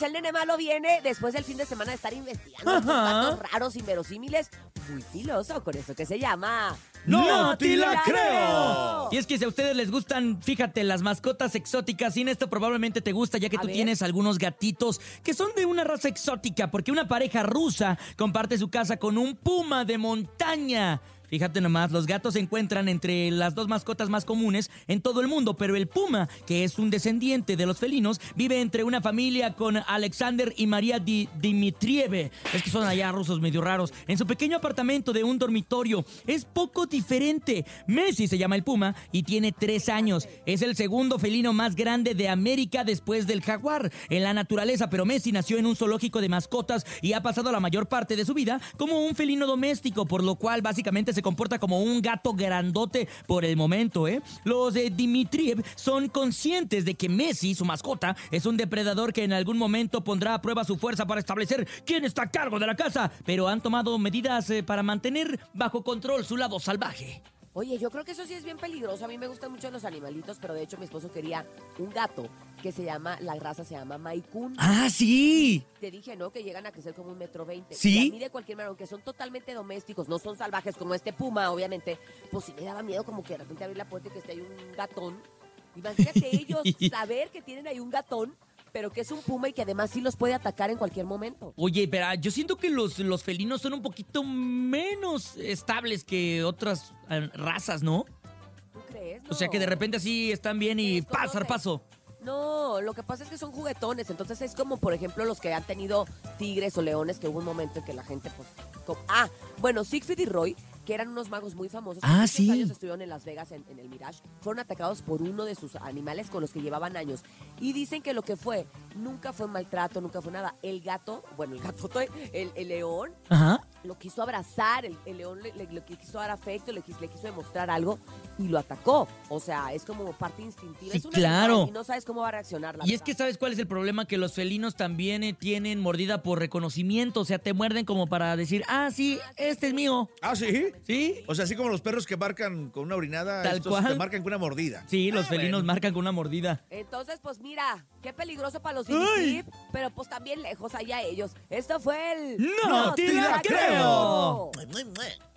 el nene malo viene después del fin de semana de estar investigando datos raros, inverosímiles, muy filoso, con eso que se llama... ¡No te la creo! Y es que si a ustedes les gustan, fíjate, las mascotas exóticas, sin esto probablemente te gusta, ya que A tú ver. tienes algunos gatitos que son de una raza exótica, porque una pareja rusa comparte su casa con un puma de montaña. Fíjate nomás, los gatos se encuentran entre las dos mascotas más comunes en todo el mundo, pero el puma, que es un descendiente de los felinos, vive entre una familia con Alexander y María Di- Dimitrieve. Es que son allá rusos medio raros. En su pequeño apartamento de un dormitorio. Es poco diferente. Messi se llama el puma y tiene tres años. Es el segundo felino más grande de América después del jaguar en la naturaleza, pero Messi nació en un zoológico de mascotas y ha pasado la mayor parte de su vida como un felino doméstico, por lo cual básicamente se comporta como un gato grandote por el momento, ¿eh? Los de Dimitriev son conscientes de que Messi, su mascota, es un depredador que en algún momento pondrá a prueba su fuerza para establecer quién está a cargo de la casa, pero han tomado medidas eh, para mantener bajo control su lado salvaje. Oye, yo creo que eso sí es bien peligroso. A mí me gustan mucho los animalitos, pero de hecho mi esposo quería un gato que se llama, la raza se llama Maicun. ¡Ah, sí! Te dije, ¿no? Que llegan a crecer como un metro veinte. Sí. Y a mí de cualquier manera, aunque son totalmente domésticos, no son salvajes como este puma, obviamente, pues sí me daba miedo como que de repente abrir la puerta y que esté ahí un gatón. Imagínate ellos saber que tienen ahí un gatón, pero que es un puma y que además sí los puede atacar en cualquier momento. Oye, pero ah, yo siento que los, los felinos son un poquito menos estables que otras eh, razas, ¿no? ¿Tú crees? O sea, que de No. repente así están bien y Sí, ¡paz, conocen. paso! No, lo que pasa es que son juguetones, entonces es como, por ejemplo, los que han tenido tigres o leones, que hubo un momento en que la gente, pues... co- ah, bueno, Siegfried y Roy, que eran unos magos muy famosos, Ah, sí. años estuvieron en Las Vegas, en, en el Mirage, fueron atacados por uno de sus animales con los que llevaban años. Y dicen que lo que fue, nunca fue maltrato, nunca fue nada. El gato, bueno, el gato, el, el león, Ajá. Lo quiso abrazar, el, el león le, le- le quiso dar afecto, le, quis- le quiso demostrar algo y lo atacó. O sea, es como parte instintiva. Sí, es un claro. Y no sabes cómo va a reaccionar. La Y es que sabes cuál es el problema, que los felinos también eh, tienen mordida por reconocimiento, o sea, te muerden como para decir, ah, sí, este es mío, Ah, sí. ¿sí? O sea, así como los perros que marcan con una orinada, Tal estos cual. te marcan con una mordida. Sí, los Ah, felinos bueno. marcan con una mordida. Entonces, pues mira, qué peligroso para los ¡Ay! Initip, pero pues también lejos allá ellos. Esto fue el... ¡No te la creo! Mail.